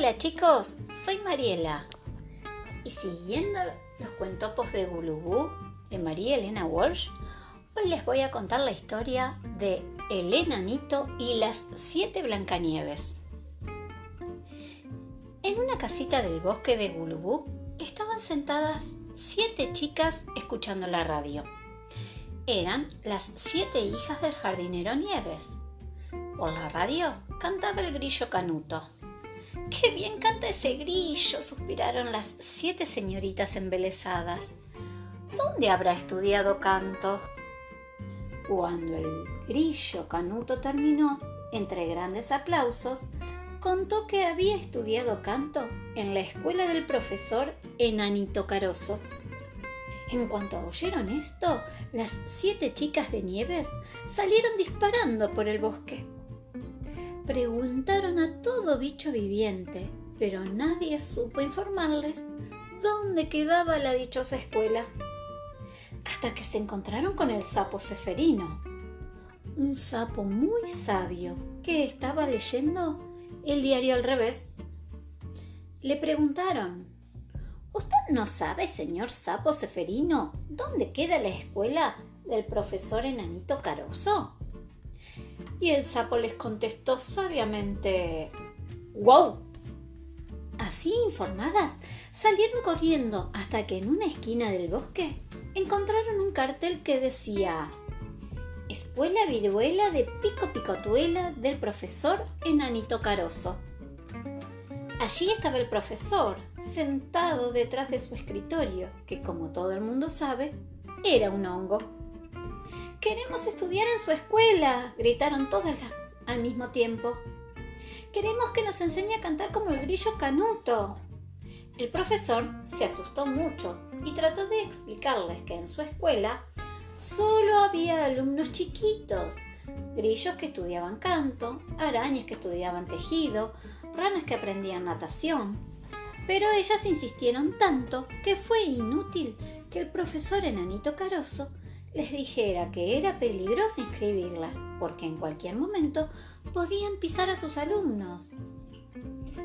Hola chicos, soy Mariela. Y siguiendo los cuentopos de Gulubú de María Elena Walsh, hoy les voy a contar la historia de El enanito y las siete Blancanieves. En una casita del bosque de Gulubú estaban sentadas siete chicas escuchando la radio. Eran las siete hijas del jardinero Nieves. Por la radio cantaba el grillo Canuto. ¡Qué bien canta ese grillo! suspiraron las siete señoritas embelesadas. ¿Dónde habrá estudiado canto? Cuando el grillo Canuto terminó, entre grandes aplausos, contó que había estudiado canto en la escuela del profesor Enanito Caroso. En cuanto oyeron esto, las siete chicas de Nieves salieron disparando por el bosque. Preguntaron a todo bicho viviente, pero nadie supo informarles dónde quedaba la dichosa escuela. Hasta que se encontraron con el sapo Ceferino, un sapo muy sabio que estaba leyendo el diario al revés. Le preguntaron, ¿Usted no sabe, señor sapo Ceferino, dónde queda la escuela del profesor Enanito Caroso? Y el sapo les contestó sabiamente, ¡Wow! Así informadas, salieron corriendo hasta que en una esquina del bosque encontraron un cartel que decía Escuela Viruela de Pico Picotuela del profesor Enanito Caroso. Allí estaba el profesor, sentado detrás de su escritorio, que como todo el mundo sabe, era un hongo. Queremos estudiar en su escuela, gritaron todas al mismo tiempo. Queremos que nos enseñe a cantar como el grillo canuto. El profesor se asustó mucho y trató de explicarles que en su escuela solo había alumnos chiquitos, grillos que estudiaban canto, arañas que estudiaban tejido, ranas que aprendían natación. Pero ellas insistieron tanto que fue inútil que el profesor enanito caroso les dijera que era peligroso inscribirlas, porque en cualquier momento podían pisar a sus alumnos.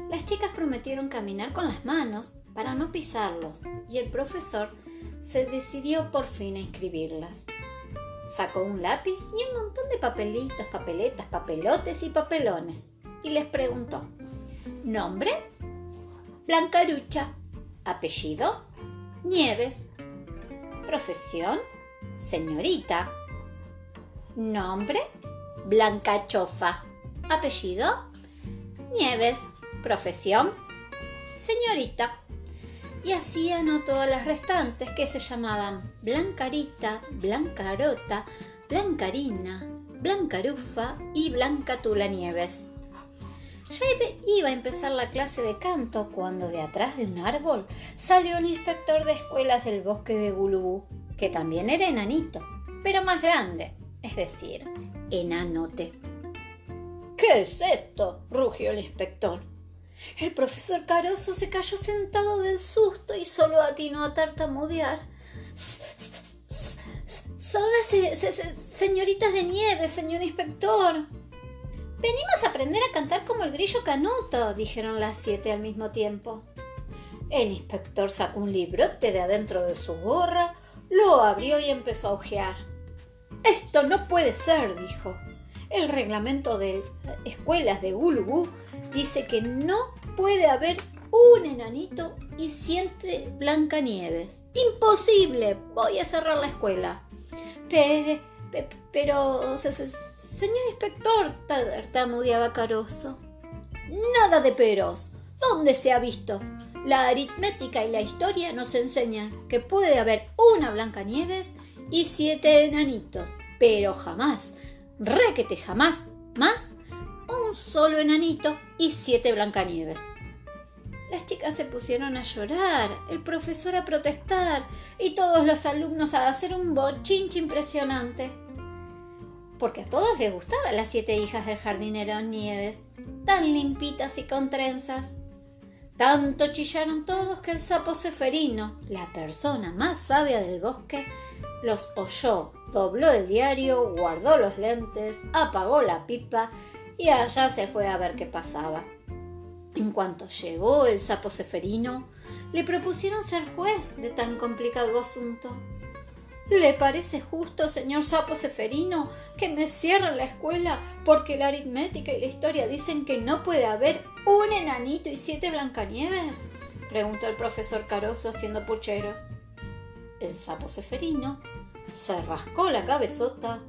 Las chicas prometieron caminar con las manos para no pisarlos y el profesor se decidió por fin a inscribirlas. Sacó un lápiz y un montón de papelitos, papeletas, papelotes y papelones y les preguntó, ¿nombre? Blancarucha. ¿Apellido? Nieves. ¿Profesión? Señorita. Nombre, Blanca Chofa. Apellido, Nieves. Profesión, señorita. Y así anotó a las restantes que se llamaban Blancarita, Blancarota, Blancarina, Blancarufa y Blanca Tula Nieves. Ya iba a empezar la clase de canto cuando de atrás de un árbol salió el inspector de escuelas del bosque de Gulubú que también era enanito, pero más grande, es decir, enanote. ¿Qué es esto? rugió el inspector. El profesor Caroso se cayó sentado del susto y solo atinó a tartamudear. Son las señoritas de nieve, señor inspector. Venimos a aprender a cantar como el grillo canuto, dijeron las siete al mismo tiempo. El inspector sacó un librote de adentro de su gorra, lo abrió y empezó a ojear. Esto no puede ser, dijo. El reglamento de escuelas de Gulubú dice que no puede haber un enanito y siete Blancanieves. ¡Imposible! Voy a cerrar la escuela. pero, señor inspector, tartamudeaba caroso. Nada de peros. ¿Dónde se ha visto? La aritmética y la historia nos enseñan que puede haber una Blancanieves y siete enanitos, pero jamás, requete jamás, más, un solo enanito y siete Blancanieves. Las chicas se pusieron a llorar, el profesor a protestar y todos los alumnos a hacer un bochinche impresionante. Porque a todos les gustaban las siete hijas del jardinero Nieves, tan limpitas y con trenzas. Tanto chillaron todos que el sapo ceferino, la persona más sabia del bosque, los oyó, dobló el diario, guardó los lentes, apagó la pipa y allá se fue a ver qué pasaba. En cuanto llegó el sapo ceferino, le propusieron ser juez de tan complicado asunto. ¿Le parece justo, señor sapo ceferino, que me cierren la escuela porque la aritmética y la historia dicen que no puede haber un enanito y siete blancanieves? preguntó el profesor Caroso haciendo pucheros. El sapo ceferino se rascó la cabezota,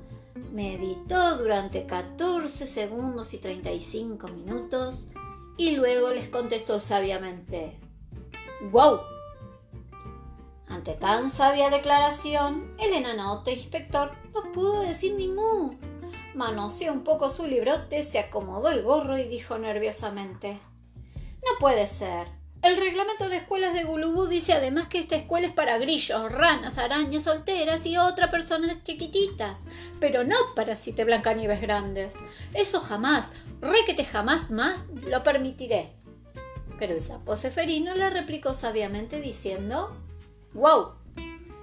meditó durante 14 segundos y 35 minutos y luego les contestó sabiamente: ¡Guau! Ante tan sabia declaración, el enanote inspector no pudo decir ni mu. Manoseó un poco su librote, se acomodó el gorro y dijo nerviosamente: No puede ser. El reglamento de escuelas de Gulubú dice además que esta escuela es para grillos, ranas, arañas solteras y otras personas chiquititas, pero no para siete blancanieves grandes. Eso jamás, requete jamás más lo permitiré. Pero el sapo ceferino le replicó sabiamente diciendo ¡Wow!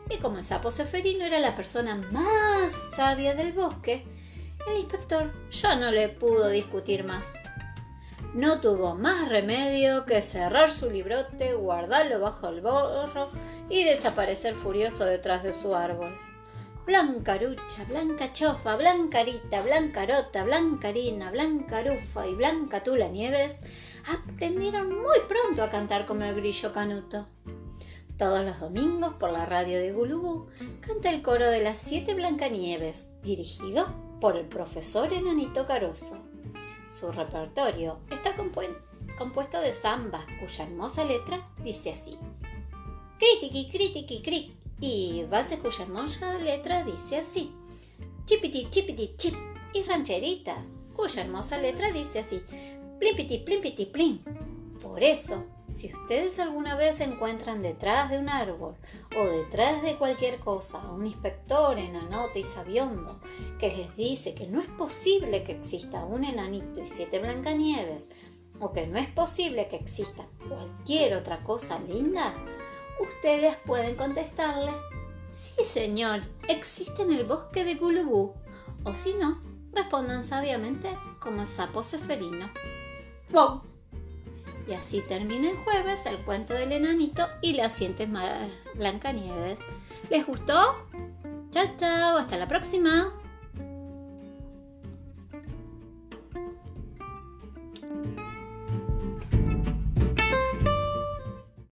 Y como el sapo ceferino era la persona más sabia del bosque, el inspector ya no le pudo discutir más. No tuvo más remedio que cerrar su librote, guardarlo bajo el borro y desaparecer furioso detrás de su árbol. Blancarucha, Blanca Chofa, Blancarita, Blancarota, Blancarina, Blancarufa y Blanca Tula Nieves aprendieron muy pronto a cantar como el grillo canuto. Todos los domingos por la radio de Gulubú canta el coro de las siete Blancanieves, dirigido por el profesor Enanito Caroso. Su repertorio está compuesto de zambas, cuya hermosa letra dice así. Critiqui, critiqui, cri. Y valses cuya hermosa letra dice así. Chipiti, chipiti, chip. Y rancheritas, cuya hermosa letra dice así. Plimpiti, plimpiti, plim. Por eso, si ustedes alguna vez se encuentran detrás de un árbol o detrás de cualquier cosa un inspector enanote y sabiondo que les dice que no es posible que exista un enanito y siete blancanieves o que no es posible que exista cualquier otra cosa linda, ustedes pueden contestarle Sí, señor, existe en el bosque de Gulubú. O si no, respondan sabiamente como el sapo ceferino. ¡Wow! Y así termina el jueves el cuento del enanito y las siete Blancanieves. ¿Les gustó? Chao, chao, hasta la próxima.